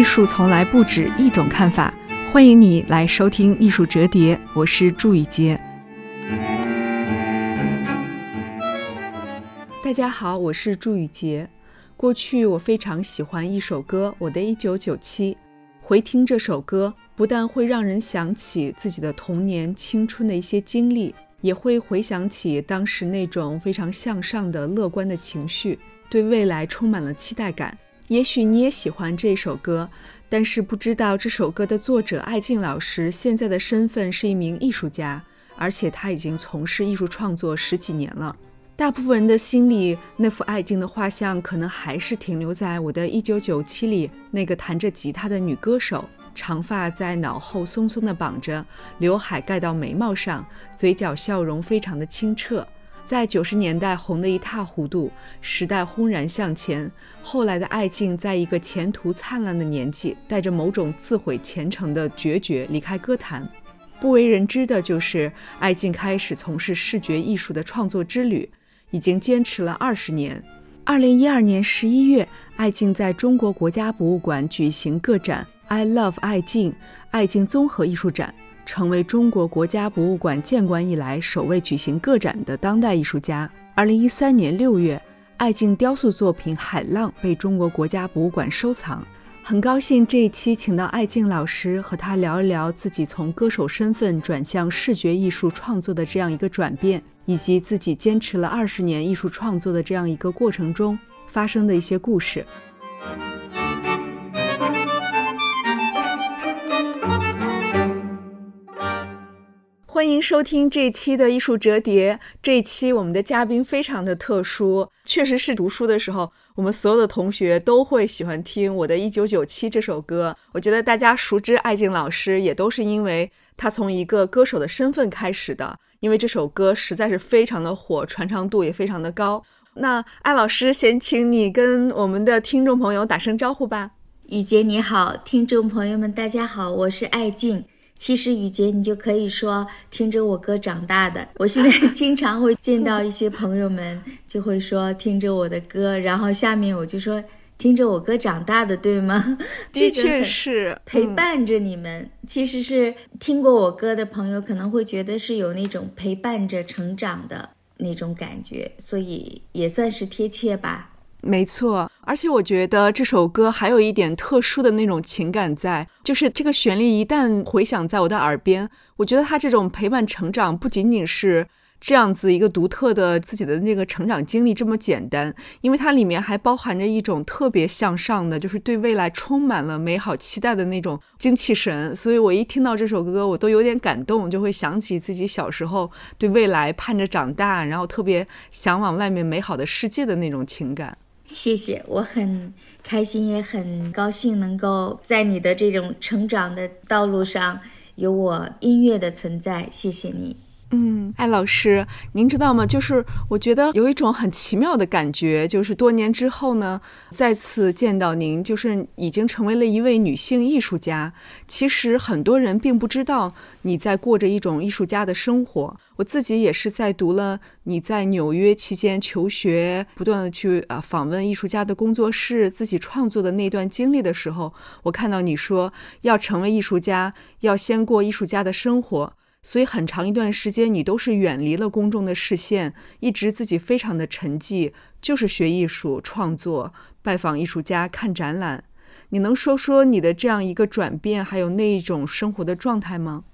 艺术从来不止一种看法，欢迎你来收听《艺术折叠》，我是祝雨杰。大家好，我是祝雨杰。过去我非常喜欢一首歌《我的一九九七》，回听这首歌，不但会让人想起自己的童年、青春的一些经历，也会回想起当时那种非常向上的、乐观的情绪，对未来充满了期待感。也许你也喜欢这首歌，但是不知道这首歌的作者艾静老师现在的身份是一名艺术家，而且他已经从事艺术创作十几年了。大部分人的心里，那幅艾静的画像可能还是停留在我的一九九七里那个弹着吉他的女歌手，长发在脑后松松的绑着，刘海盖到眉毛上，嘴角笑容非常的清澈。在九十年代红得一塌糊涂，时代轰然向前。后来的艾静，在一个前途灿烂的年纪，带着某种自毁前程的决绝离开歌坛。不为人知的就是，艾静开始从事视觉艺术的创作之旅，已经坚持了二十年。二零一二年十一月，艾静在中国国家博物馆举行个展 “I Love 艾静”艾静综合艺术展。成为中国国家博物馆建馆以来首位举行个展的当代艺术家。二零一三年六月，艾静雕塑作品《海浪》被中国国家博物馆收藏。很高兴这一期请到艾静老师和他聊一聊自己从歌手身份转向视觉艺术创作的这样一个转变，以及自己坚持了二十年艺术创作的这样一个过程中发生的一些故事。欢迎收听这一期的艺术折叠。这一期我们的嘉宾非常的特殊，确实是读书的时候，我们所有的同学都会喜欢听我的一九九七这首歌。我觉得大家熟知艾静老师，也都是因为他从一个歌手的身份开始的，因为这首歌实在是非常的火，传唱度也非常的高。那艾老师，先请你跟我们的听众朋友打声招呼吧。雨洁你好，听众朋友们大家好，我是艾静。其实雨杰，你就可以说听着我歌长大的。我现在经常会见到一些朋友们，就会说听着我的歌，然后下面我就说听着我歌长大的，对吗？的确是陪伴着你们。其实是听过我歌的朋友可能会觉得是有那种陪伴着成长的那种感觉，所以也算是贴切吧。没错，而且我觉得这首歌还有一点特殊的那种情感在，就是这个旋律一旦回响在我的耳边，我觉得它这种陪伴成长不仅仅是。这样子一个独特的自己的那个成长经历这么简单，因为它里面还包含着一种特别向上的，就是对未来充满了美好期待的那种精气神。所以我一听到这首歌，我都有点感动，就会想起自己小时候对未来盼着长大，然后特别向往外面美好的世界的那种情感。谢谢，我很开心，也很高兴能够在你的这种成长的道路上有我音乐的存在。谢谢你。嗯，艾老师，您知道吗？就是我觉得有一种很奇妙的感觉，就是多年之后呢，再次见到您，就是已经成为了一位女性艺术家。其实很多人并不知道你在过着一种艺术家的生活。我自己也是在读了你在纽约期间求学，不断的去啊访问艺术家的工作室，自己创作的那段经历的时候，我看到你说要成为艺术家，要先过艺术家的生活。所以很长一段时间，你都是远离了公众的视线，一直自己非常的沉寂，就是学艺术、创作、拜访艺术家、看展览。你能说说你的这样一个转变，还有那一种生活的状态吗？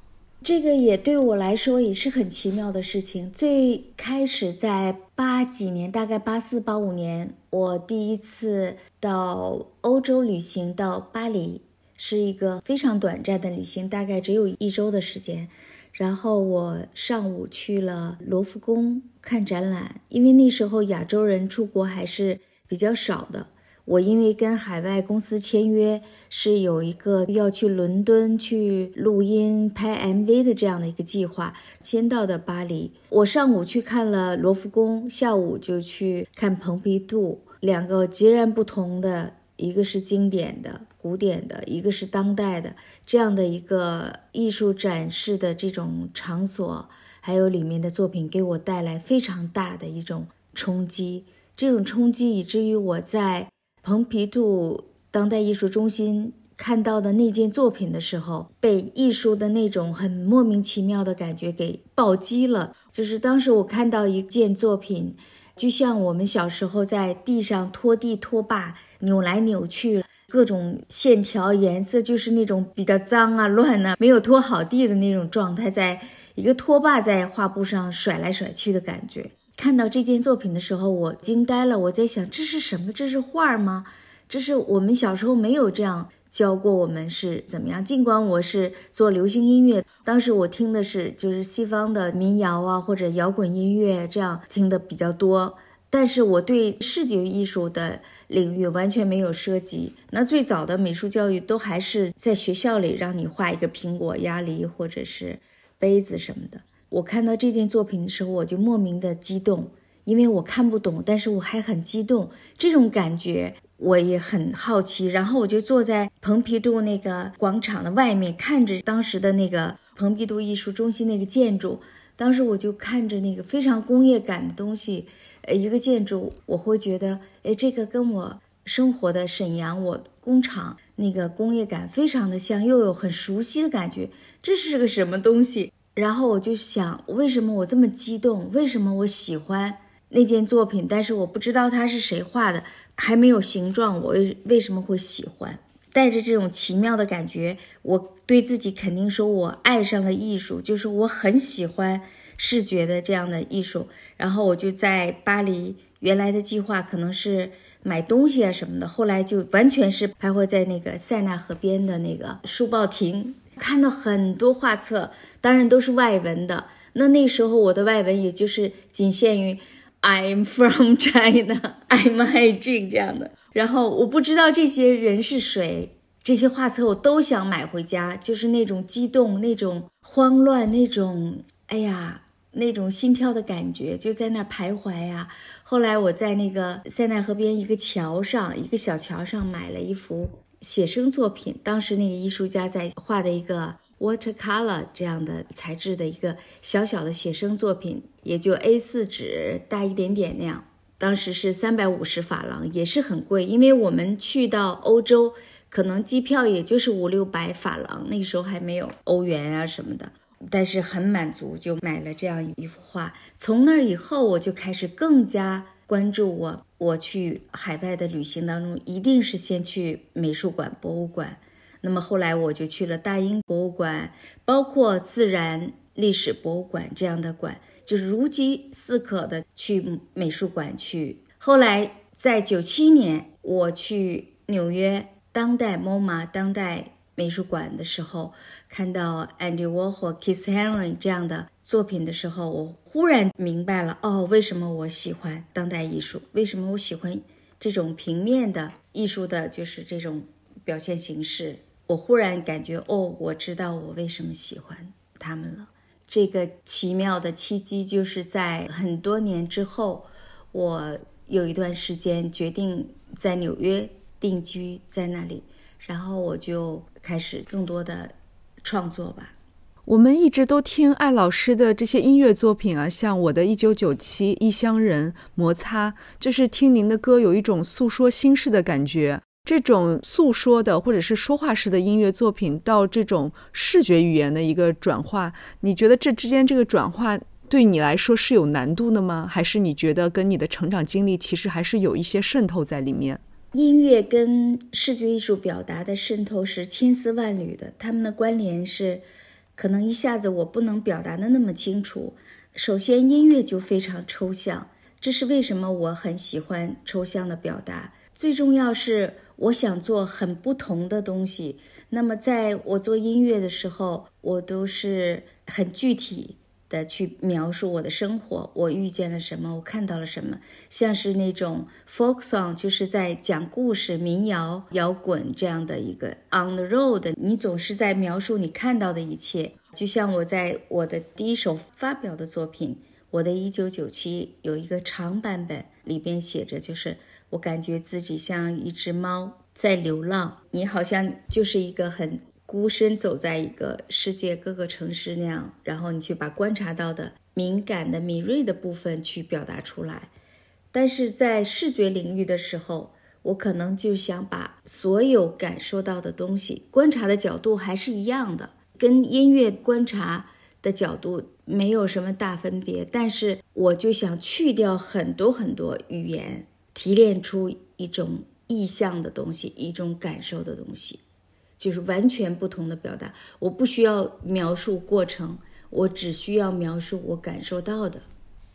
这个也对我来说也是很奇妙的事情。最开始在八几年，大概八四八五年，我第一次到欧洲旅行，到巴黎，是一个非常短暂的旅行，大概只有一周的时间。然后我上午去了罗浮宫看展览，因为那时候亚洲人出国还是比较少的。我因为跟海外公司签约，是有一个要去伦敦去录音拍 MV 的这样的一个计划，先到的巴黎。我上午去看了罗浮宫，下午就去看蓬皮杜，两个截然不同的。一个是经典的、古典的，一个是当代的，这样的一个艺术展示的这种场所，还有里面的作品，给我带来非常大的一种冲击。这种冲击以至于我在蓬皮杜当代艺术中心看到的那件作品的时候，被艺术的那种很莫名其妙的感觉给暴击了。就是当时我看到一件作品，就像我们小时候在地上拖地拖把，扭来扭去，各种线条颜色就是那种比较脏啊、乱啊，没有拖好地的那种状态，在一个拖把在画布上甩来甩去的感觉。看到这件作品的时候，我惊呆了。我在想，这是什么？这是画吗？这是我们小时候没有这样。教过我们是怎么样？尽管我是做流行音乐，当时我听的是就是西方的民谣啊，或者摇滚音乐，这样听的比较多。但是我对视觉艺术的领域完全没有涉及。那最早的美术教育都还是在学校里让你画一个苹果、鸭梨或者是杯子什么的。我看到这件作品的时候，我就莫名的激动，因为我看不懂，但是我还很激动，这种感觉。我也很好奇，然后我就坐在蓬皮杜那个广场的外面，看着当时的那个蓬皮杜艺术中心那个建筑。当时我就看着那个非常工业感的东西，呃，一个建筑，我会觉得，哎，这个跟我生活的沈阳我工厂那个工业感非常的像，又有很熟悉的感觉，这是个什么东西？然后我就想，为什么我这么激动？为什么我喜欢那件作品？但是我不知道它是谁画的。还没有形状，我为为什么会喜欢？带着这种奇妙的感觉，我对自己肯定说，我爱上了艺术，就是我很喜欢视觉的这样的艺术。然后我就在巴黎，原来的计划可能是买东西啊什么的，后来就完全是徘徊在那个塞纳河边的那个书报亭，看到很多画册，当然都是外文的。那那时候我的外文也就是仅限于。I'm from China. I'm h Jing 这样的，然后我不知道这些人是谁，这些画册我都想买回家，就是那种激动、那种慌乱、那种哎呀、那种心跳的感觉，就在那徘徊呀。后来我在那个塞纳河边一个桥上，一个小桥上买了一幅写生作品，当时那个艺术家在画的一个。watercolor 这样的材质的一个小小的写生作品，也就 A4 纸大一点点那样。当时是三百五十法郎，也是很贵，因为我们去到欧洲，可能机票也就是五六百法郎，那时候还没有欧元啊什么的。但是很满足，就买了这样一幅画。从那以后，我就开始更加关注我我去海外的旅行当中，一定是先去美术馆、博物馆。那么后来我就去了大英博物馆，包括自然历史博物馆这样的馆，就是如饥似渴的去美术馆去。后来在九七年我去纽约当代 MoMA 当代美术馆的时候，看到 Andy Warhol、Keith Haring 这样的作品的时候，我忽然明白了哦，为什么我喜欢当代艺术？为什么我喜欢这种平面的艺术的，就是这种表现形式？我忽然感觉，哦，我知道我为什么喜欢他们了。这个奇妙的契机就是在很多年之后，我有一段时间决定在纽约定居在那里，然后我就开始更多的创作吧。我们一直都听艾老师的这些音乐作品啊，像我的《一九九七》《异乡人》《摩擦》，就是听您的歌有一种诉说心事的感觉。这种诉说的或者是说话式的音乐作品，到这种视觉语言的一个转化，你觉得这之间这个转化对你来说是有难度的吗？还是你觉得跟你的成长经历其实还是有一些渗透在里面？音乐跟视觉艺术表达的渗透是千丝万缕的，他们的关联是可能一下子我不能表达的那么清楚。首先，音乐就非常抽象，这是为什么我很喜欢抽象的表达。最重要是。我想做很不同的东西，那么在我做音乐的时候，我都是很具体的去描述我的生活，我遇见了什么，我看到了什么，像是那种 folk song，就是在讲故事，民谣、摇滚这样的一个 on the road，你总是在描述你看到的一切。就像我在我的第一首发表的作品《我的一九九七》有一个长版本，里边写着就是。我感觉自己像一只猫在流浪，你好像就是一个很孤身走在一个世界各个城市那样，然后你去把观察到的敏感的、敏锐的部分去表达出来。但是在视觉领域的时候，我可能就想把所有感受到的东西，观察的角度还是一样的，跟音乐观察的角度没有什么大分别。但是我就想去掉很多很多语言，提炼出一种意象的东西，一种感受的东西，就是完全不同的表达。我不需要描述过程，我只需要描述我感受到的。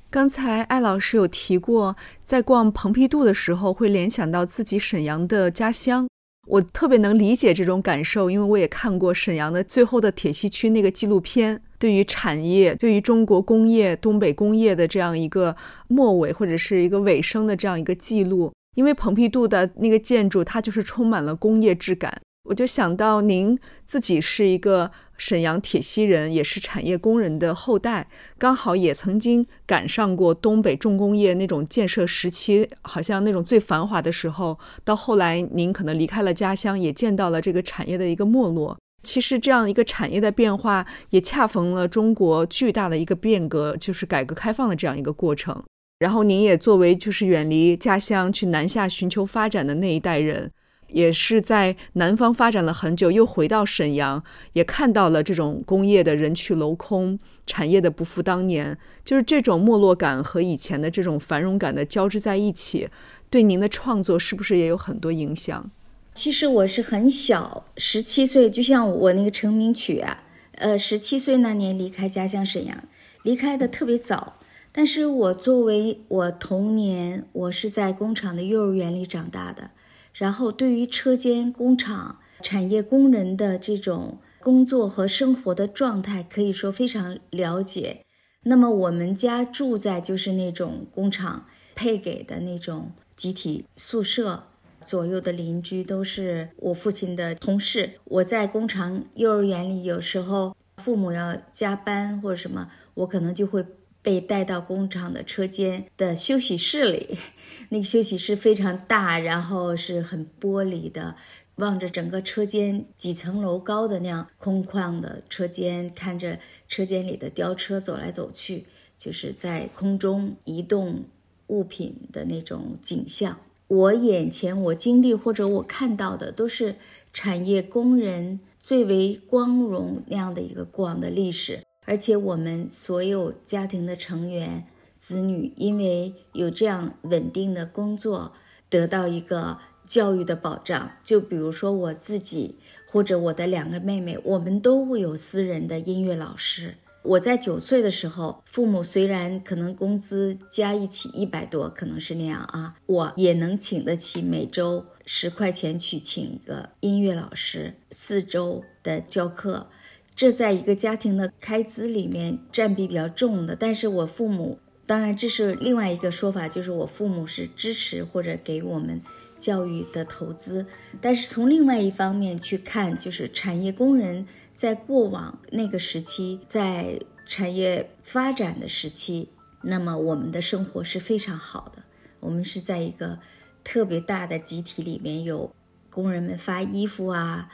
刚才艾老师有提过，在逛蓬皮杜的时候会联想到自己沈阳的家乡，我特别能理解这种感受，因为我也看过沈阳的最后的铁西区那个纪录片，对于产业、对于中国工业、东北工业的这样一个末尾或者是一个尾声的这样一个记录，因为蓬皮杜的那个建筑它就是充满了工业质感，我就想到您自己是一个。沈阳铁西人也是产业工人的后代，刚好也曾经赶上过东北重工业那种建设时期，好像那种最繁华的时候。到后来，您可能离开了家乡，也见到了这个产业的一个没落。其实，这样一个产业的变化，也恰逢了中国巨大的一个变革，就是改革开放的这样一个过程。然后，您也作为就是远离家乡去南下寻求发展的那一代人。也是在南方发展了很久，又回到沈阳，也看到了这种工业的人去楼空，产业的不复当年，就是这种没落感和以前的这种繁荣感的交织在一起，对您的创作是不是也有很多影响？其实我是很小，十七岁，就像我那个成名曲啊，呃，十七岁那年离开家乡沈阳，离开的特别早，但是我作为我童年，我是在工厂的幼儿园里长大的。然后，对于车间、工厂、产业工人的这种工作和生活的状态，可以说非常了解。那么，我们家住在就是那种工厂配给的那种集体宿舍，左右的邻居都是我父亲的同事。我在工厂幼儿园里，有时候父母要加班或者什么，我可能就会。被带到工厂的车间的休息室里，那个休息室非常大，然后是很玻璃的，望着整个车间几层楼高的那样空旷的车间，看着车间里的吊车走来走去，就是在空中移动物品的那种景象。我眼前我经历或者我看到的都是产业工人最为光荣那样的一个过往的历史。而且我们所有家庭的成员、子女，因为有这样稳定的工作，得到一个教育的保障。就比如说我自己，或者我的两个妹妹，我们都会有私人的音乐老师。我在九岁的时候，父母虽然可能工资加一起一百多，可能是那样啊，我也能请得起每周十块钱去请一个音乐老师，四周的教课。这在一个家庭的开支里面占比比较重的，但是我父母当然这是另外一个说法，就是我父母是支持或者给我们教育的投资。但是从另外一方面去看，就是产业工人在过往那个时期，在产业发展的时期，那么我们的生活是非常好的。我们是在一个特别大的集体里面，有工人们发衣服啊。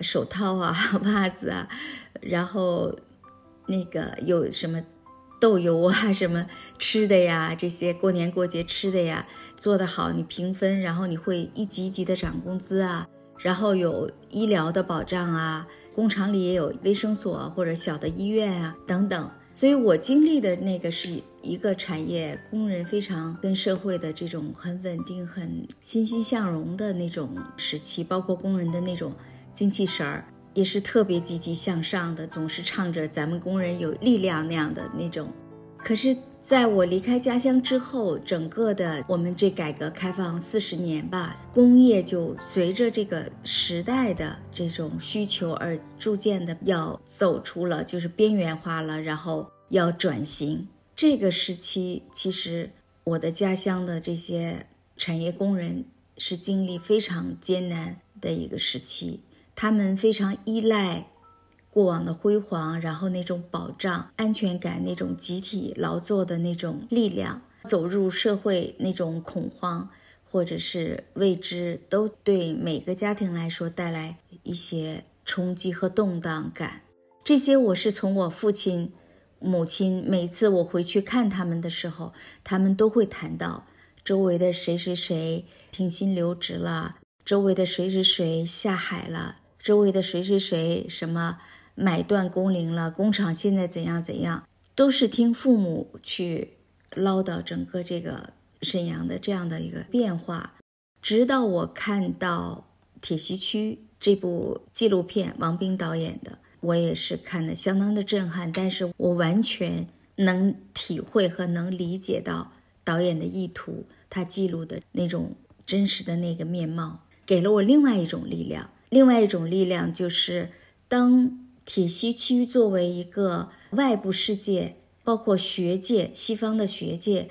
手套啊，袜子啊，然后那个有什么豆油啊，什么吃的呀，这些过年过节吃的呀，做得好你平分，然后你会一级一级的涨工资啊，然后有医疗的保障啊，工厂里也有卫生所或者小的医院啊等等，所以我经历的那个是一个产业工人非常跟社会的这种很稳定、很欣欣向荣的那种时期，包括工人的那种。精气神儿也是特别积极向上的，总是唱着咱们工人有力量那样的那种。可是，在我离开家乡之后，整个的我们这改革开放四十年吧，工业就随着这个时代的这种需求而逐渐的要走出了，就是边缘化了，然后要转型。这个时期，其实我的家乡的这些产业工人是经历非常艰难的一个时期。他们非常依赖过往的辉煌，然后那种保障、安全感、那种集体劳作的那种力量，走入社会那种恐慌或者是未知，都对每个家庭来说带来一些冲击和动荡感。这些我是从我父亲、母亲每次我回去看他们的时候，他们都会谈到周围的谁谁谁停薪留职了，周围的谁谁谁下海了，周围的谁谁谁什么买断工龄了，工厂现在怎样怎样，都是听父母去唠叨整个这个沈阳的这样的一个变化。直到我看到《铁西区》这部纪录片，王冰导演的，我也是看的相当的震撼。但是我完全能体会和能理解到导演的意图，他记录的那种真实的那个面貌，给了我另外一种力量。另外一种力量就是，当铁西区作为一个外部世界，包括学界、西方的学界。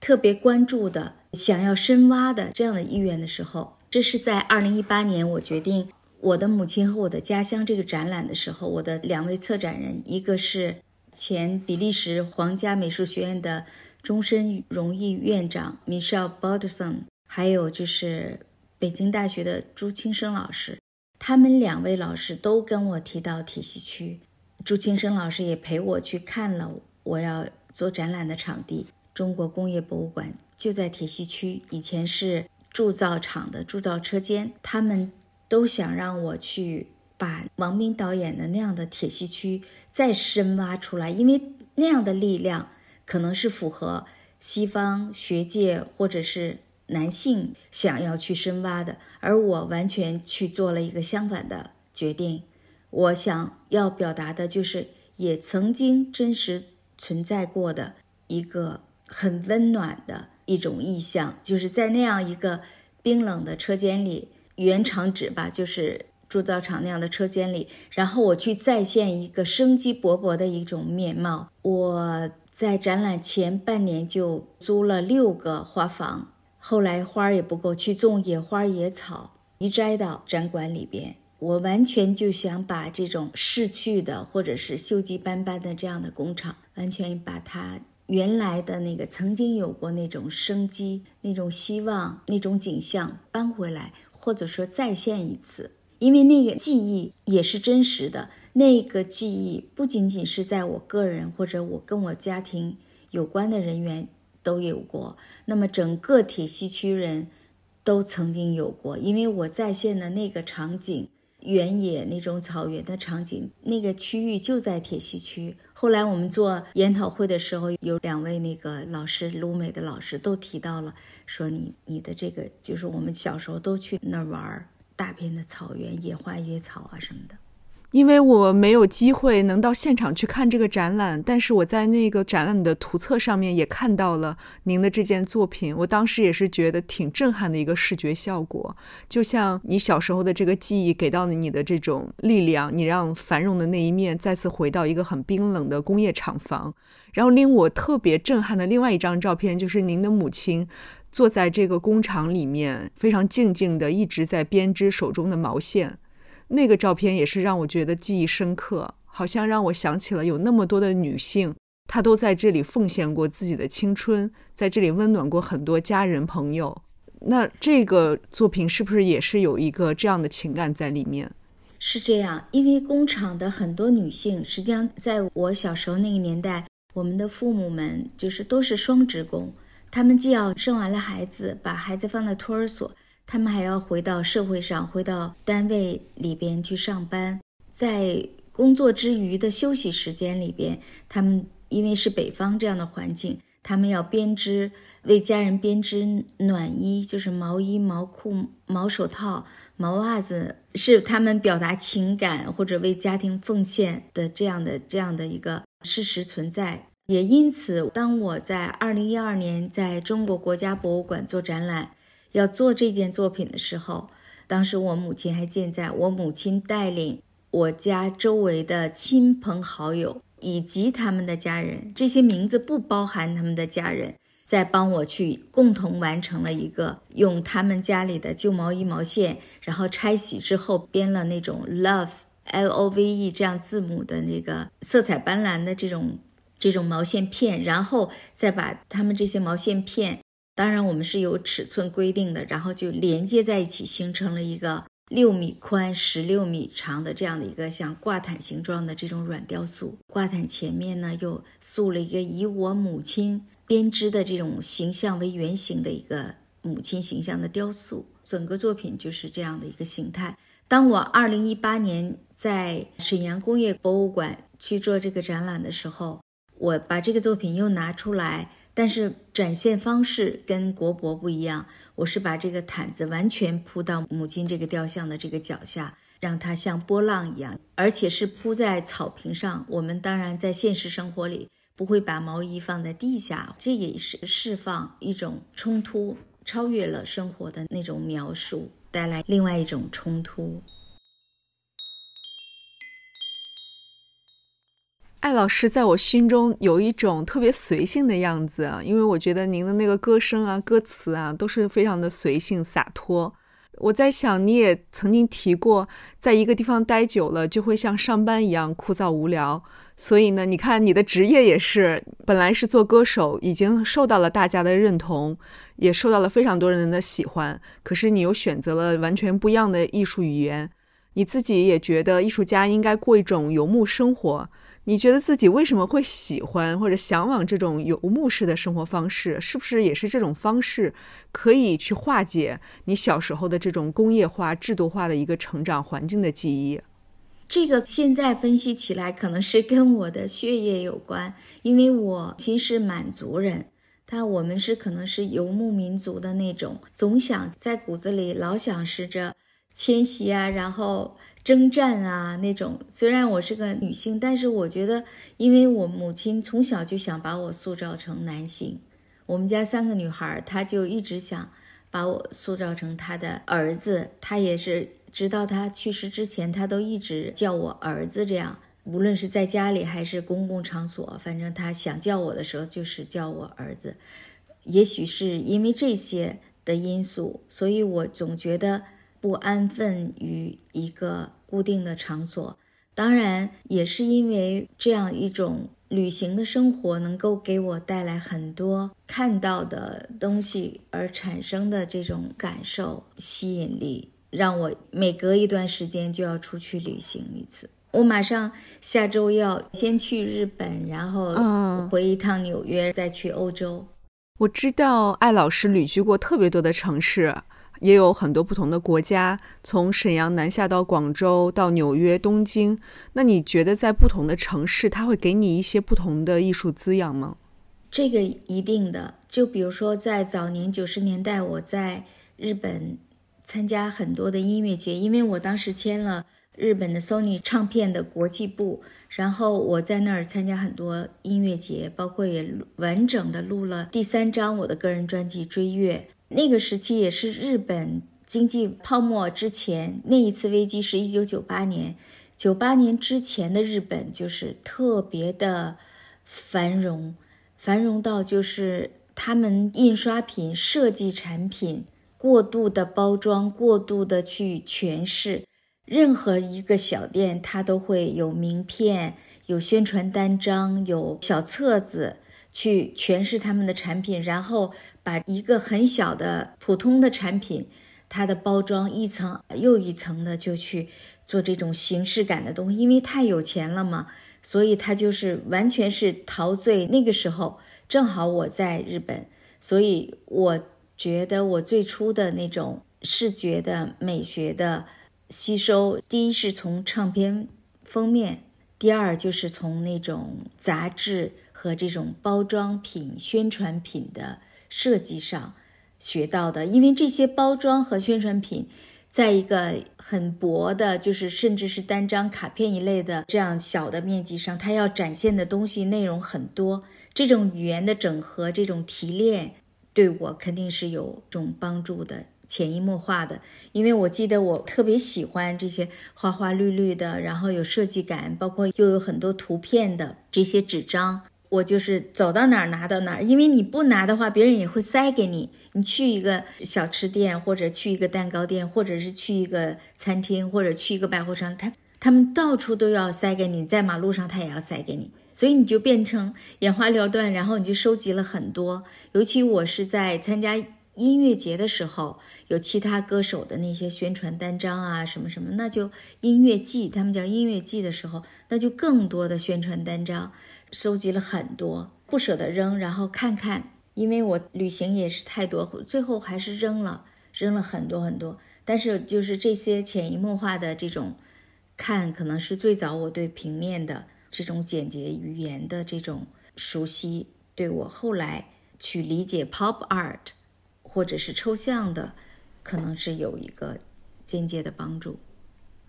特别关注的、想要深挖的这样的意愿的时候，这是在二零一八年，我决定我的母亲和我的家乡这个展览的时候，我的两位策展人，一个是前比利时皇家美术学院的终身荣誉院长 Michelle b a l d e r s o n 还有就是北京大学的朱清生老师，他们两位老师都跟我提到铁西区，朱清生老师也陪我去看了我要做展览的场地。中国工业博物馆就在铁西区，以前是铸造厂的铸造车间。他们都想让我去把王斌导演的那样的铁西区再深挖出来，因为那样的力量可能是符合西方学界或者是男性想要去深挖的，而我完全去做了一个相反的决定。我想要表达的就是，也曾经真实存在过的一个。很温暖的一种意象，就是在那样一个冰冷的车间里，原厂址吧，就是铸造厂那样的车间里，然后我去再现一个生机勃勃的一种面貌。我在展览前半年就租了六个花房，后来花儿也不够，去种野花野草，移栽到展馆里边。我完全就想把这种逝去的或者是锈迹斑斑的这样的工厂，完全把它。原来的那个曾经有过那种生机、那种希望、那种景象搬回来，或者说再现一次，因为那个记忆也是真实的。那个记忆不仅仅是在我个人或者我跟我家庭有关的人员都有过，那么整个铁西区人都曾经有过，因为我在线的那个场景。原野那种草原的场景，那个区域就在铁西区。后来我们做研讨会的时候，有两位那个老师，鲁美的老师都提到了，说你你的这个就是我们小时候都去那儿玩，大片的草原、野花、野草啊什么的。因为我没有机会能到现场去看这个展览，但是我在那个展览的图册上面也看到了您的这件作品。我当时也是觉得挺震撼的一个视觉效果，就像你小时候的这个记忆给到了你的这种力量，你让繁荣的那一面再次回到一个很冰冷的工业厂房。然后令我特别震撼的另外一张照片，就是您的母亲坐在这个工厂里面，非常静静的一直在编织手中的毛线。那个照片也是让我觉得记忆深刻，好像让我想起了有那么多的女性，她都在这里奉献过自己的青春，在这里温暖过很多家人朋友。那这个作品是不是也是有一个这样的情感在里面？是这样，因为工厂的很多女性，实际上在我小时候那个年代，我们的父母们就是都是双职工，他们既要生完了孩子，把孩子放在托儿所。他们还要回到社会上，回到单位里边去上班，在工作之余的休息时间里边，他们因为是北方这样的环境，他们要编织，为家人编织暖衣，就是毛衣、毛裤、毛手套、毛袜子，是他们表达情感或者为家庭奉献的这样的这样的一个事实存在。也因此，当我在二零一二年在中国国家博物馆做展览。要做这件作品的时候，当时我母亲还健在。我母亲带领我家周围的亲朋好友以及他们的家人，这些名字不包含他们的家人，在帮我去共同完成了一个用他们家里的旧毛衣毛线，然后拆洗之后编了那种 love l o v e 这样字母的那个色彩斑斓的这种这种毛线片，然后再把他们这些毛线片。当然，我们是有尺寸规定的，然后就连接在一起，形成了一个六米宽、十六米长的这样的一个像挂毯形状的这种软雕塑。挂毯前面呢，又塑了一个以我母亲编织的这种形象为原型的一个母亲形象的雕塑。整个作品就是这样的一个形态。当我二零一八年在沈阳工业博物馆去做这个展览的时候，我把这个作品又拿出来，但是展现方式跟国博不一样。我是把这个毯子完全铺到母亲这个雕像的这个脚下，让它像波浪一样，而且是铺在草坪上。我们当然在现实生活里不会把毛衣放在地下，这也是释放一种冲突，超越了生活的那种描述。带来另外一种冲突。艾老师在我心中有一种特别随性的样子，因为我觉得您的那个歌声啊、歌词啊都是非常的随性洒脱。我在想，你也曾经提过，在一个地方待久了，就会像上班一样枯燥无聊。所以呢，你看你的职业也是，本来是做歌手，已经受到了大家的认同，也受到了非常多人的喜欢。可是你又选择了完全不一样的艺术语言，你自己也觉得艺术家应该过一种游牧生活。你觉得自己为什么会喜欢或者向往这种游牧式的生活方式？是不是也是这种方式可以去化解你小时候的这种工业化、制度化的一个成长环境的记忆？这个现在分析起来，可能是跟我的血液有关，因为我其实是满族人，但我们是可能是游牧民族的那种，总想在骨子里老想是着迁徙啊，然后。征战啊，那种虽然我是个女性，但是我觉得，因为我母亲从小就想把我塑造成男性，我们家三个女孩，她就一直想把我塑造成她的儿子。她也是直到她去世之前，她都一直叫我儿子。这样，无论是在家里还是公共场所，反正她想叫我的时候，就是叫我儿子。也许是因为这些的因素，所以我总觉得。不安分于一个固定的场所，当然也是因为这样一种旅行的生活能够给我带来很多看到的东西而产生的这种感受吸引力，让我每隔一段时间就要出去旅行一次。我马上下周要先去日本，然后回一趟纽约，再去欧洲。我知道艾老师旅居过特别多的城市。也有很多不同的国家，从沈阳南下到广州，到纽约、东京。那你觉得在不同的城市，它会给你一些不同的艺术滋养吗？这个一定的。就比如说，在早年九十年代，我在日本参加很多的音乐节，因为我当时签了日本的 Sony 唱片的国际部，然后我在那儿参加很多音乐节，包括也完整的录了第三张我的个人专辑《追月》。那个时期也是日本经济泡沫之前，那一次危机是一九九八年。九八年之前的日本就是特别的繁荣，繁荣到就是他们印刷品、设计产品过度的包装、过度的去诠释。任何一个小店，它都会有名片、有宣传单张、有小册子去诠释他们的产品，然后。把一个很小的普通的产品，它的包装一层又一层的就去做这种形式感的东西，因为太有钱了嘛，所以它就是完全是陶醉。那个时候正好我在日本，所以我觉得我最初的那种视觉的美学的吸收，第一是从唱片封面，第二就是从那种杂志和这种包装品、宣传品的。设计上学到的，因为这些包装和宣传品，在一个很薄的，就是甚至是单张卡片一类的这样小的面积上，它要展现的东西内容很多。这种语言的整合，这种提炼，对我肯定是有种帮助的，潜移默化的。因为我记得我特别喜欢这些花花绿绿的，然后有设计感，包括又有很多图片的这些纸张。我就是走到哪儿拿到哪儿，因为你不拿的话，别人也会塞给你。你去一个小吃店，或者去一个蛋糕店，或者是去一个餐厅，或者去一个百货商，他他们到处都要塞给你，在马路上他也要塞给你，所以你就变成眼花缭乱，然后你就收集了很多。尤其我是在参加音乐节的时候，有其他歌手的那些宣传单张啊，什么什么，那就音乐季，他们叫音乐季的时候，那就更多的宣传单张。收集了很多，不舍得扔，然后看看，因为我旅行也是太多，最后还是扔了，扔了很多很多。但是就是这些潜移默化的这种看，可能是最早我对平面的这种简洁语言的这种熟悉，对我后来去理解 pop art 或者是抽象的，可能是有一个间接的帮助。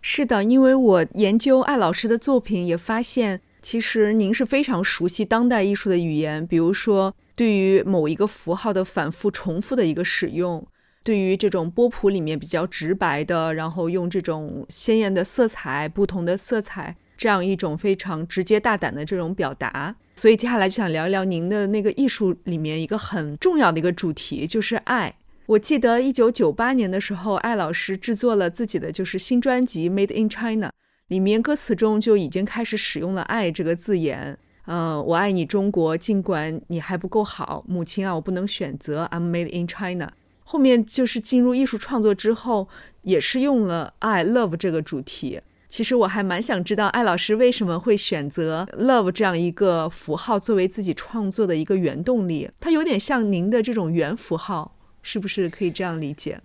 是的，因为我研究艾老师的作品，也发现其实您是非常熟悉当代艺术的语言，比如说对于某一个符号的反复重复的一个使用。对于这种波普里面比较直白的，然后用这种鲜艳的色彩、不同的色彩，这样一种非常直接大胆的这种表达，所以接下来就想聊一聊您的那个艺术里面一个很重要的一个主题，就是爱。我记得一九九八年的时候，艾老师制作了自己的就是新专辑《Made in China》，里面歌词中就已经开始使用了“爱”这个字眼。嗯，我爱你中国，尽管你还不够好，母亲啊，我不能选择。I'm made in China。后面就是进入艺术创作之后，也是用了 I love 这个主题。其实我还蛮想知道艾老师为什么会选择 love 这样一个符号作为自己创作的一个原动力。它有点像您的这种原符号，是不是可以这样理解？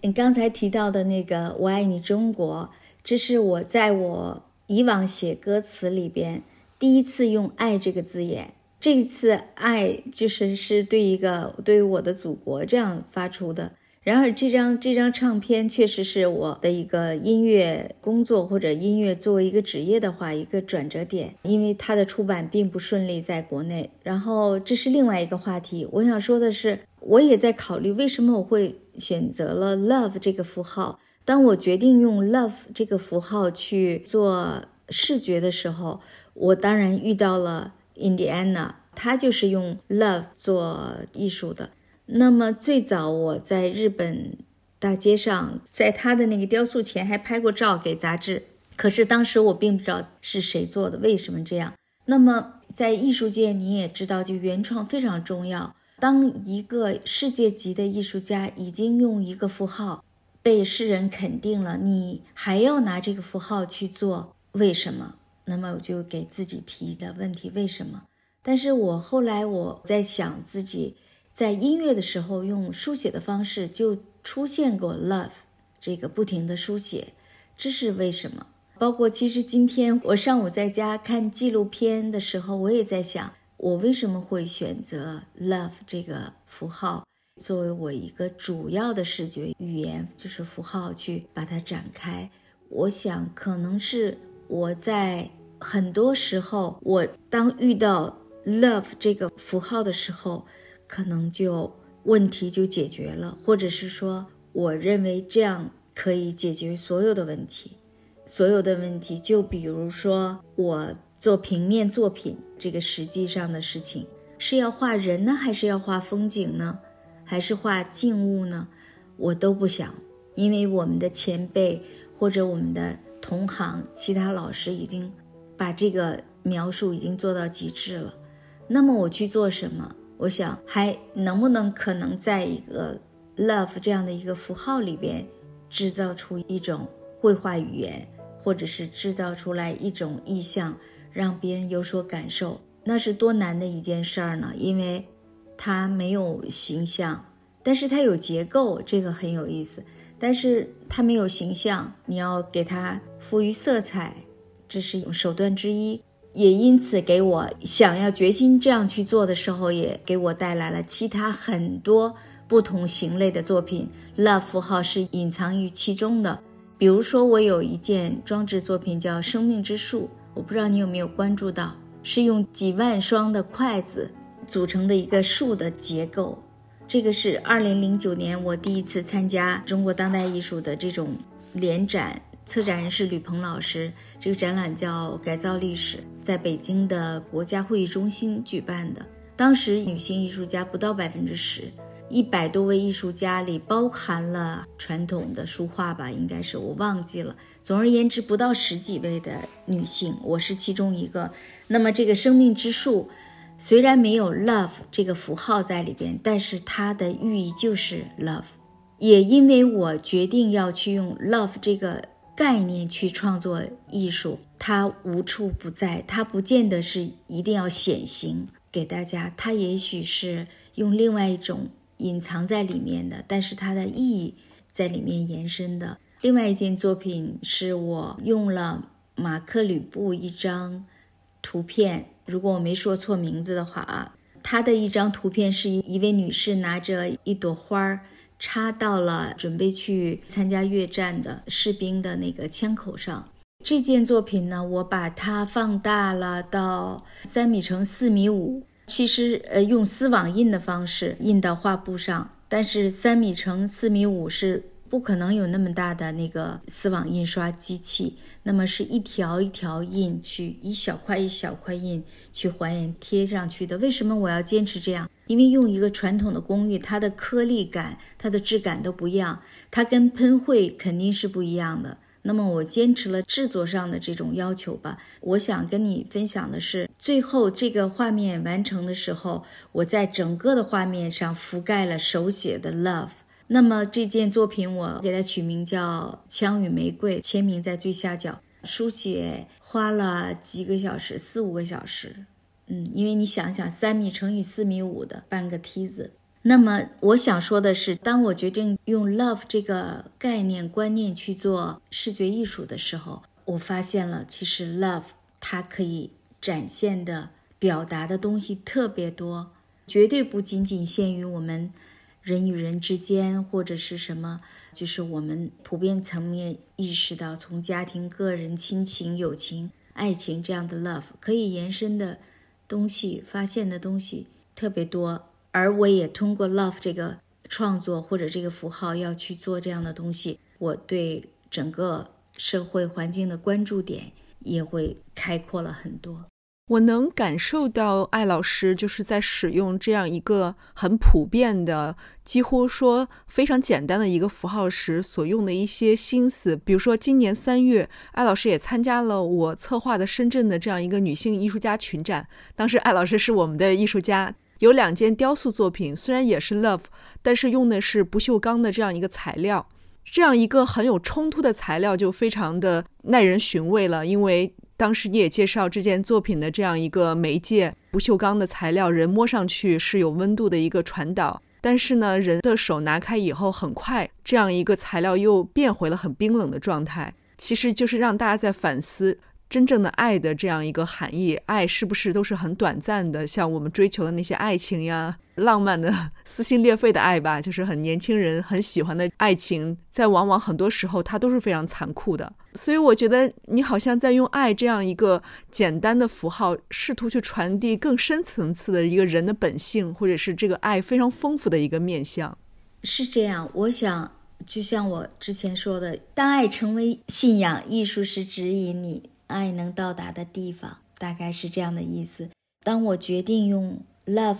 你刚才提到的那个“我爱你中国”，这是我在我以往写歌词里边第一次用“爱”这个字眼。这一次爱就是是对一个对于我的祖国这样发出的。然而这张这张唱片确实是我的一个音乐工作或者音乐作为一个职业的话一个转折点，因为它的出版并不顺利在国内。然后这是另外一个话题。我想说的是，我也在考虑为什么我会选择了 love 这个符号。当我决定用 love 这个符号去做视觉的时候，我当然遇到了。Indiana，他就是用 love 做艺术的。那么最早我在日本大街上，在他的那个雕塑前还拍过照给杂志。可是当时我并不知道是谁做的，为什么这样？那么在艺术界你也知道，就原创非常重要。当一个世界级的艺术家已经用一个符号被世人肯定了，你还要拿这个符号去做，为什么？那么我就给自己提的问题：为什么？但是我后来我在想，自己在音乐的时候用书写的方式就出现过 love 这个不停的书写，这是为什么？包括其实今天我上午在家看纪录片的时候，我也在想，我为什么会选择 love 这个符号作为我一个主要的视觉语言，就是符号去把它展开。我想可能是我在。很多时候，我当遇到 love 这个符号的时候，可能就问题就解决了，或者是说，我认为这样可以解决所有的问题。所有的问题，就比如说我做平面作品，这个实际上的事情是要画人呢，还是要画风景呢，还是画静物呢？我都不想，因为我们的前辈或者我们的同行、其他老师已经。把这个描述已经做到极致了，那么我去做什么？我想还能不能可能在一个 love 这样的一个符号里边，制造出一种绘画语言，或者是制造出来一种意象，让别人有所感受，那是多难的一件事儿呢？因为它没有形象，但是它有结构，这个很有意思。但是它没有形象，你要给它赋予色彩。这是一种手段之一，也因此给我想要决心这样去做的时候，也给我带来了其他很多不同型类的作品。love 符号是隐藏于其中的。比如说，我有一件装置作品叫《生命之树》，我不知道你有没有关注到，是用几万双的筷子组成的一个树的结构。这个是二零零九年我第一次参加中国当代艺术的这种联展。策展人是吕鹏老师，这个展览叫《改造历史》，在北京的国家会议中心举办的。当时女性艺术家不到百分之十，一百多位艺术家里包含了传统的书画吧，应该是我忘记了。总而言之，不到十几位的女性，我是其中一个。那么这个生命之树，虽然没有 love 这个符号在里边，但是它的寓意就是 love。也因为我决定要去用 love 这个。概念去创作艺术，它无处不在，它不见得是一定要显形。给大家。它也许是用另外一种隐藏在里面的，但是它的意义在里面延伸的。另外一件作品是我用了马克吕布一张图片，如果我没说错名字的话啊，他的一张图片是一位女士拿着一朵花儿插到了准备去参加越战的士兵的那个枪口上。这件作品呢，我把它放大了到三米乘四米五，其实呃用丝网印的方式印到画布上，但是三米乘四米五是。不可能有那么大的那个丝网印刷机器，那么是一条一条印去，一小块一小块印去还原贴上去的。为什么我要坚持这样？因为用一个传统的工艺，它的颗粒感、它的质感都不一样，它跟喷绘肯定是不一样的。那么我坚持了制作上的这种要求吧。我想跟你分享的是，最后这个画面完成的时候，我在整个的画面上覆盖了手写的 “love”。那么这件作品我给它取名叫《枪与玫瑰》，签名在最下角。书写花了几个小时，四五个小时。嗯，因为你想想，三米乘以四米五的半个梯子。那么我想说的是，当我决定用 love 这个概念观念去做视觉艺术的时候，我发现了，其实 love 它可以展现的、表达的东西特别多，绝对不仅仅限于我们。人与人之间，或者是什么，就是我们普遍层面意识到，从家庭、个人、亲情、友情、爱情这样的 love 可以延伸的东西，发现的东西特别多。而我也通过 love 这个创作或者这个符号要去做这样的东西，我对整个社会环境的关注点也会开阔了很多。我能感受到艾老师就是在使用这样一个很普遍的、几乎说非常简单的一个符号时所用的一些心思。比如说，今年三月，艾老师也参加了我策划的深圳的这样一个女性艺术家群展。当时，艾老师是我们的艺术家，有两件雕塑作品，虽然也是 love，但是用的是不锈钢的这样一个材料。这样一个很有冲突的材料，就非常的耐人寻味了，因为。当时你也介绍这件作品的这样一个媒介，不锈钢的材料，人摸上去是有温度的一个传导，但是呢，人的手拿开以后，很快这样一个材料又变回了很冰冷的状态。其实就是让大家在反思真正的爱的这样一个含义，爱是不是都是很短暂的？像我们追求的那些爱情呀。浪漫的、撕心裂肺的爱吧，就是很年轻人很喜欢的爱情，在往往很多时候它都是非常残酷的。所以我觉得你好像在用爱这样一个简单的符号，试图去传递更深层次的一个人的本性，或者是这个爱非常丰富的一个面相。是这样，我想就像我之前说的，当爱成为信仰，艺术是指引你爱能到达的地方，大概是这样的意思。当我决定用 love。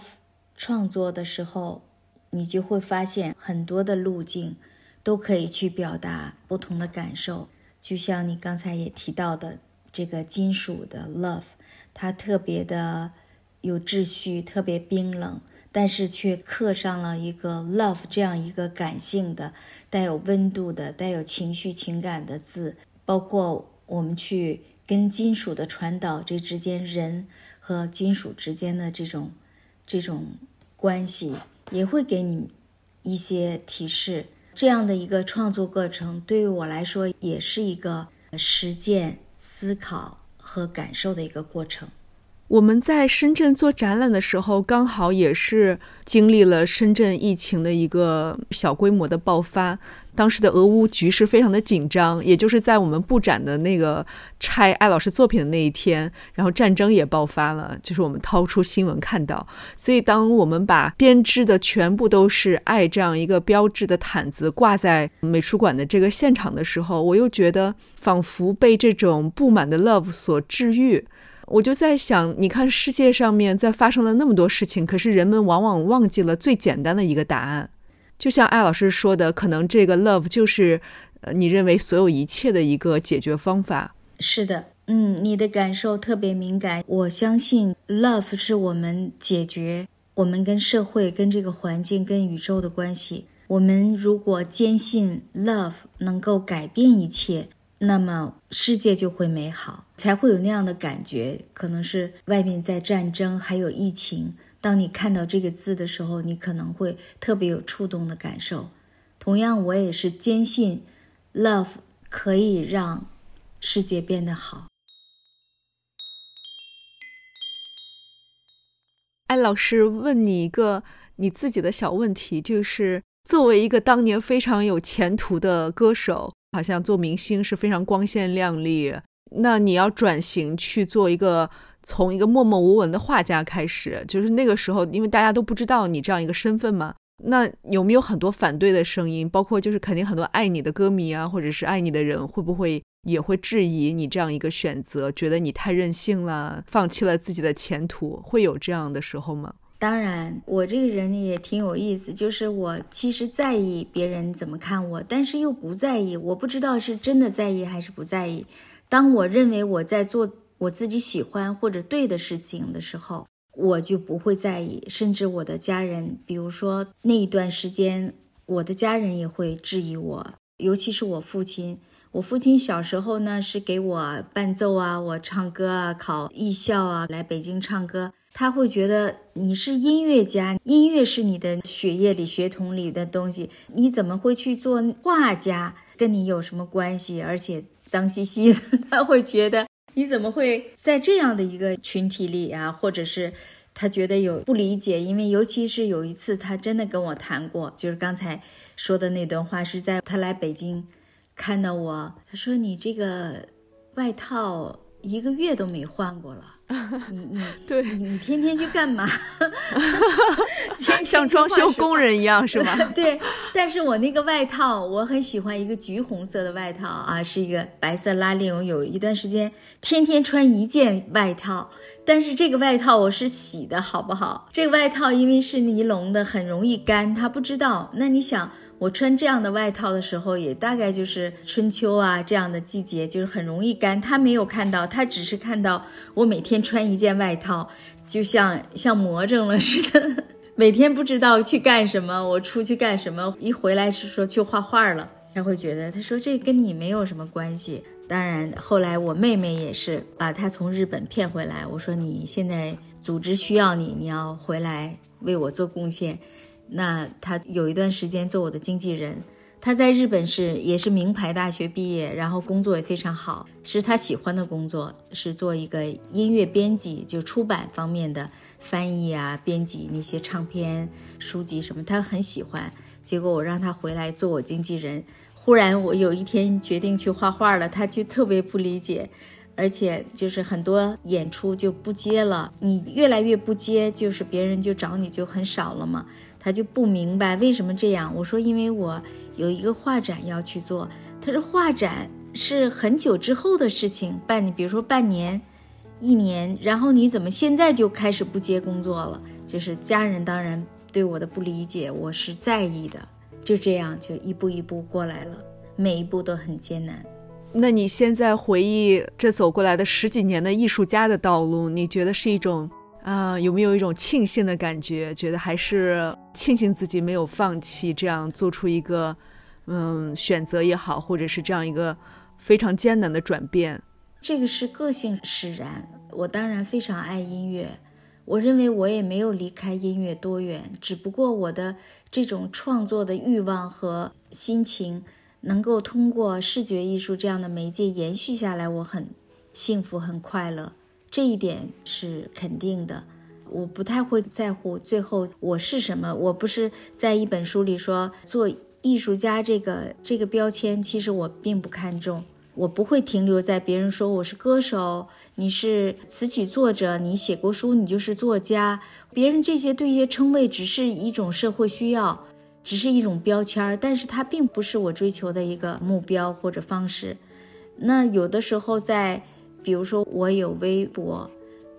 创作的时候，你就会发现很多的路径都可以去表达不同的感受。就像你刚才也提到的，这个金属的 love，它特别的有秩序，特别冰冷，但是却刻上了一个 love 这样一个感性的、带有温度的、带有情绪情感的字。包括我们去跟金属的传导这之间，人和金属之间的这种。这种关系也会给你一些提示。这样的一个创作过程，对于我来说，也是一个实践、思考和感受的一个过程。我们在深圳做展览的时候，刚好也是经历了深圳疫情的一个小规模的爆发。当时的俄乌局势非常的紧张，也就是在我们布展的那个拆艾老师作品的那一天，然后战争也爆发了，就是我们掏出新闻看到。所以，当我们把编织的全部都是爱这样一个标志的毯子挂在美术馆的这个现场的时候，我又觉得仿佛被这种布满的 love 所治愈。我就在想，你看世界上面在发生了那么多事情，可是人们往往忘记了最简单的一个答案。就像艾老师说的，可能这个 love 就是呃，你认为所有一切的一个解决方法。是的，嗯，你的感受特别敏感。我相信 love 是我们解决我们跟社会、跟这个环境、跟宇宙的关系。我们如果坚信 love 能够改变一切。那么世界就会美好，才会有那样的感觉。可能是外面在战争，还有疫情。当你看到这个字的时候，你可能会特别有触动的感受。同样，我也是坚信，love 可以让世界变得好。哎，老师问你一个你自己的小问题，就是作为一个当年非常有前途的歌手，好像做明星是非常光鲜亮丽，那你要转型去做一个。从一个默默无闻的画家开始，就是那个时候，因为大家都不知道你这样一个身份嘛。那有没有很多反对的声音？包括就是肯定很多爱你的歌迷啊，或者是爱你的人，会不会也会质疑你这样一个选择，觉得你太任性了，放弃了自己的前途？会有这样的时候吗？当然，我这个人也挺有意思，就是我其实在意别人怎么看我，但是又不在意。我不知道是真的在意还是不在意。当我认为我在做。我自己喜欢或者对的事情的时候，我就不会在意。甚至我的家人，比如说那一段时间，我的家人也会质疑我，尤其是我父亲。我父亲小时候呢是给我伴奏啊，我唱歌啊，考艺校啊，来北京唱歌。他会觉得你是音乐家，音乐是你的血液里、血统里的东西，你怎么会去做画家？跟你有什么关系？而且脏兮兮的，他会觉得。你怎么会在这样的一个群体里啊？或者是他觉得有不理解？因为尤其是有一次，他真的跟我谈过，就是刚才说的那段话，是在他来北京看到我，他说：“你这个外套一个月都没换过了。”你你 对你你天天去干嘛？像装修工人一样是吧？对，但是我那个外套我很喜欢，一个橘红色的外套啊，是一个白色拉链。我有一段时间天天穿一件外套，但是这个外套我是洗的，好不好？这个外套因为是尼龙的，很容易干。他不知道，那你想。我穿这样的外套的时候，也大概就是春秋啊这样的季节，就是很容易干。他没有看到，他只是看到我每天穿一件外套，就像像魔怔了似的，每天不知道去干什么。我出去干什么，一回来是说去画画了，他会觉得，他说这跟你没有什么关系。当然，后来我妹妹也是把他从日本骗回来。我说你现在组织需要你，你要回来为我做贡献。那他有一段时间做我的经纪人，他在日本是也是名牌大学毕业，然后工作也非常好，是他喜欢的工作，是做一个音乐编辑，就出版方面的翻译啊，编辑那些唱片书籍什么，他很喜欢。结果我让他回来做我经纪人，忽然我有一天决定去画画了，他就特别不理解，而且就是很多演出就不接了，你越来越不接，就是别人就找你就很少了嘛。他就不明白为什么这样。我说，因为我有一个画展要去做。他说，画展是很久之后的事情，半年，比如说半年、一年。然后你怎么现在就开始不接工作了？就是家人当然对我的不理解，我是在意的。就这样，就一步一步过来了，每一步都很艰难。那你现在回忆这走过来的十几年的艺术家的道路，你觉得是一种？啊，有没有一种庆幸的感觉？觉得还是庆幸自己没有放弃，这样做出一个嗯选择也好，或者是这样一个非常艰难的转变。这个是个性使然。我当然非常爱音乐，我认为我也没有离开音乐多远，只不过我的这种创作的欲望和心情能够通过视觉艺术这样的媒介延续下来，我很幸福，很快乐。这一点是肯定的，我不太会在乎最后我是什么。我不是在一本书里说做艺术家这个这个标签，其实我并不看重。我不会停留在别人说我是歌手，你是词曲作者，你写过书，你就是作家。别人这些对一些称谓只是一种社会需要，只是一种标签儿，但是它并不是我追求的一个目标或者方式。那有的时候在。比如说，我有微博，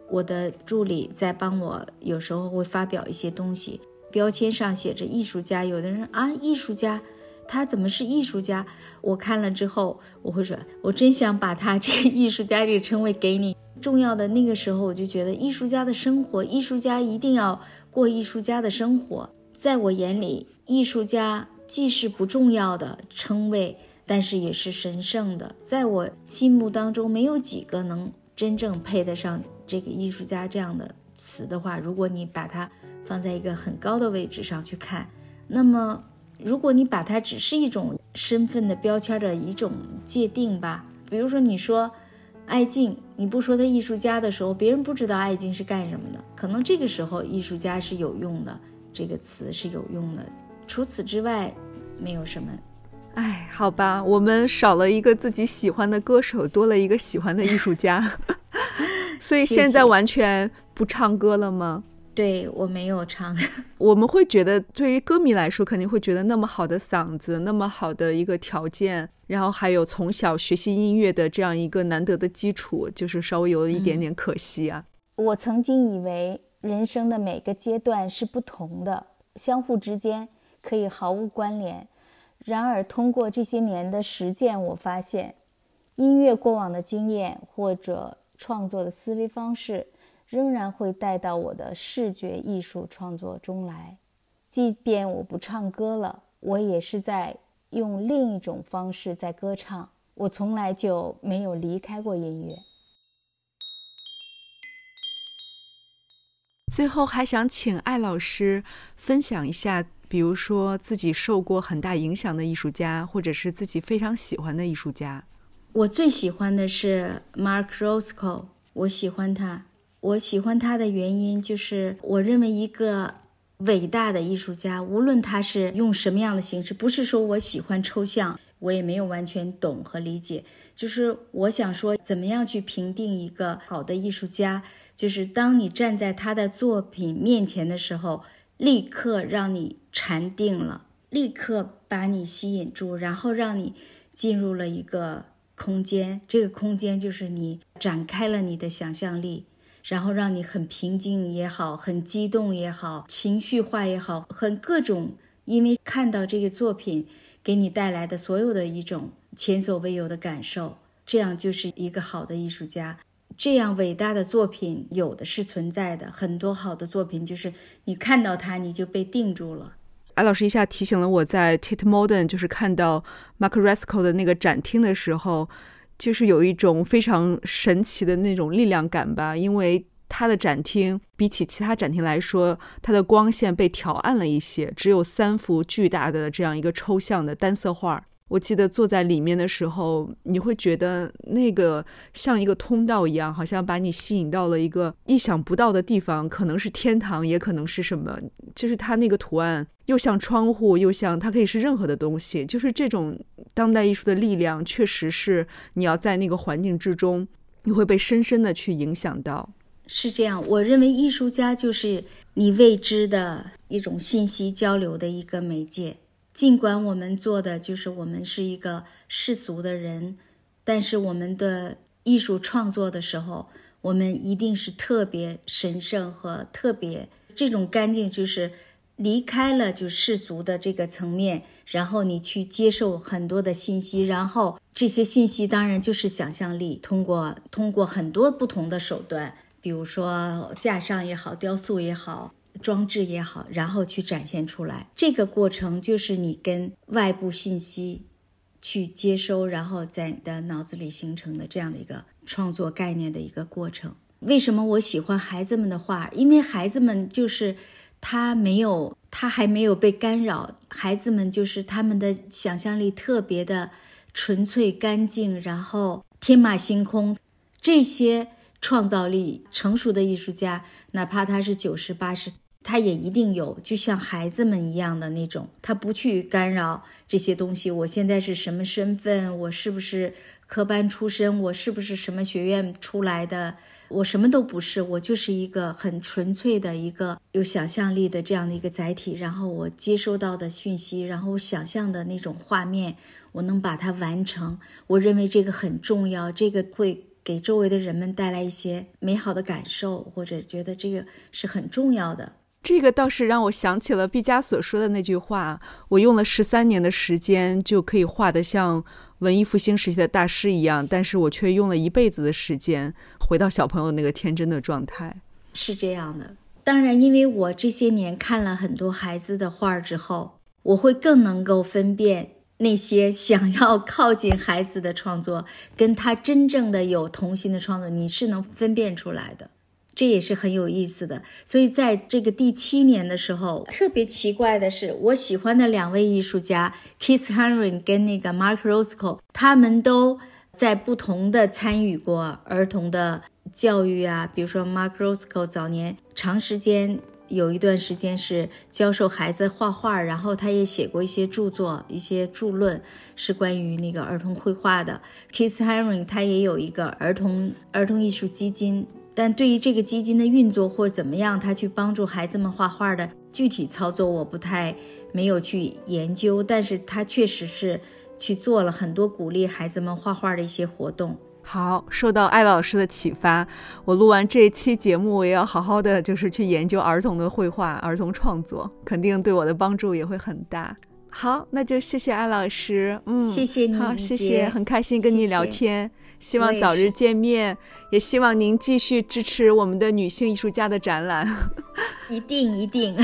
我的助理在帮我，有时候会发表一些东西，标签上写着艺术家。有的人啊，艺术家，他怎么是艺术家？我看了之后，我会说，我真想把他这个艺术家这个称谓给你。重要的那个时候，我就觉得艺术家的生活，艺术家一定要过艺术家的生活。在我眼里，艺术家既是不重要的称谓。但是也是神圣的。在我心目当中，没有几个能真正配得上这个艺术家这样的词的话，如果你把它放在一个很高的位置上去看，那么如果你把它只是一种身份的标签的一种界定吧，比如说你说艾敬，你不说他艺术家的时候，别人不知道艾敬是干什么的，可能这个时候艺术家是有用的，这个词是有用的。除此之外，没有什么。哎，好吧，我们少了一个自己喜欢的歌手，多了一个喜欢的艺术家，所以现在完全不唱歌了吗？对我没有唱。我们会觉得，对于歌迷来说，肯定会觉得那么好的嗓子，那么好的一个条件，然后还有从小学习音乐的这样一个难得的基础，就是稍微有一点点可惜啊。我曾经以为人生的每个阶段是不同的，相互之间。可以毫无关联。然而，通过这些年的实践，我发现，音乐过往的经验或者创作的思维方式，仍然会带到我的视觉艺术创作中来。即便我不唱歌了，我也是在用另一种方式在歌唱。我从来就没有离开过音乐。最后，还想请艾老师分享一下。比如说自己受过很大影响的艺术家，或者是自己非常喜欢的艺术家。我最喜欢的是 Mark Rothko，我喜欢他。我喜欢他的原因就是，我认为一个伟大的艺术家，无论他是用什么样的形式，不是说我喜欢抽象，我也没有完全懂和理解。就是我想说，怎么样去评定一个好的艺术家，就是当你站在他的作品面前的时候。立刻让你禅定了，立刻把你吸引住，然后让你进入了一个空间。这个空间就是你展开了你的想象力，然后让你很平静也好，很激动也好，情绪化也好，很各种。因为看到这个作品给你带来的所有的一种前所未有的感受，这样就是一个好的艺术家。这样伟大的作品有的是存在的，很多好的作品就是你看到它你就被定住了。艾老师一下提醒了我在 Tate Modern 就是看到 Mark Rothko 的那个展厅的时候，就是有一种非常神奇的那种力量感吧，因为他的展厅比起其他展厅来说，它的光线被调暗了一些，只有三幅巨大的这样一个抽象的单色画。我记得坐在里面的时候，你会觉得那个像一个通道一样，好像把你吸引到了一个意想不到的地方，可能是天堂，也可能是什么。就是它那个图案又像窗户，又像它可以是任何的东西。就是这种当代艺术的力量，确实是你要在那个环境之中，你会被深深的去影响到。是这样，我认为艺术家就是你未知的一种信息交流的一个媒介。尽管我们做的就是我们是一个世俗的人，但是我们的艺术创作的时候，我们一定是特别神圣和特别这种干净，就是离开了就世俗的这个层面，然后你去接受很多的信息，然后这些信息当然就是想象力，通过通过很多不同的手段，比如说架上也好，雕塑也好。装置也好，然后去展现出来，这个过程就是你跟外部信息去接收，然后在你的脑子里形成的这样的一个创作概念的一个过程。为什么我喜欢孩子们的画？因为孩子们就是他没有，他还没有被干扰。孩子们就是他们的想象力特别的纯粹干净，然后天马行空，这些创造力成熟的艺术家，哪怕他是九十八十。他也一定有，就像孩子们一样的那种，他不去干扰这些东西。我现在是什么身份？我是不是科班出身？我是不是什么学院出来的？我什么都不是，我就是一个很纯粹的一个有想象力的这样的一个载体。然后我接收到的讯息，然后我想象的那种画面，我能把它完成。我认为这个很重要，这个会给周围的人们带来一些美好的感受，或者觉得这个是很重要的。这个倒是让我想起了毕加索说的那句话：“我用了十三年的时间就可以画得像文艺复兴时期的大师一样，但是我却用了一辈子的时间回到小朋友那个天真的状态。”是这样的。当然，因为我这些年看了很多孩子的画之后，我会更能够分辨那些想要靠近孩子的创作，跟他真正的有童心的创作，你是能分辨出来的。这也是很有意思的。所以在这个第七年的时候，特别奇怪的是，我喜欢的两位艺术家 Keith Haring 跟那个 Mark Roscoe，他们都在不同的参与过儿童的教育啊。比如说 Mark Roscoe 早年长时间有一段时间是教授孩子画画，然后他也写过一些著作、一些著论，是关于那个儿童绘画的。Keith Haring 他也有一个儿童儿童艺术基金。但对于这个基金的运作或者怎么样，他去帮助孩子们画画的具体操作，我不太没有去研究。但是他确实是去做了很多鼓励孩子们画画的一些活动。好，受到艾老师的启发，我录完这一期节目，我也要好好的就是去研究儿童的绘画、儿童创作，肯定对我的帮助也会很大。好，那就谢谢艾老师，嗯，谢谢你，好，谢谢，很开心跟你聊天，希望早日见面，也希望您继续支持我们的女性艺术家的展览，一 定一定，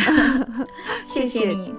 谢谢你。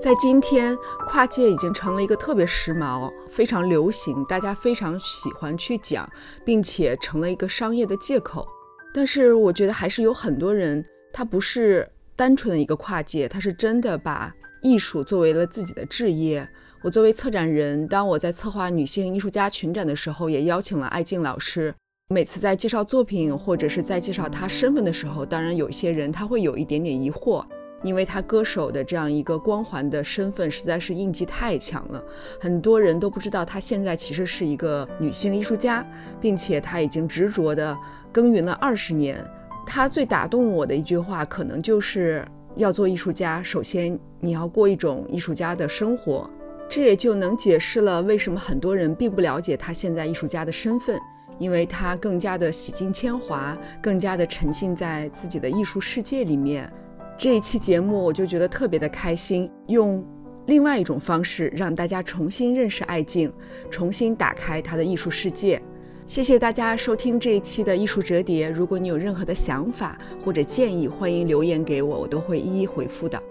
在今天，跨界已经成了一个特别时髦、非常流行，大家非常喜欢去讲，并且成了一个商业的借口。但是，我觉得还是有很多人，他不是单纯的一个跨界，他是真的把艺术作为了自己的置业。我作为策展人，当我在策划女性艺术家群展的时候，也邀请了艾静老师。每次在介绍作品或者是在介绍她身份的时候，当然有一些人他会有一点点疑惑。因为他歌手的这样一个光环的身份实在是印记太强了，很多人都不知道他现在其实是一个女性艺术家，并且他已经执着的耕耘了二十年。他最打动我的一句话，可能就是要做艺术家，首先你要过一种艺术家的生活。这也就能解释了为什么很多人并不了解他现在艺术家的身份，因为他更加的洗尽铅华，更加的沉浸在自己的艺术世界里面。这一期节目，我就觉得特别的开心，用另外一种方式让大家重新认识爱静，重新打开他的艺术世界。谢谢大家收听这一期的艺术折叠。如果你有任何的想法或者建议，欢迎留言给我，我都会一一回复的。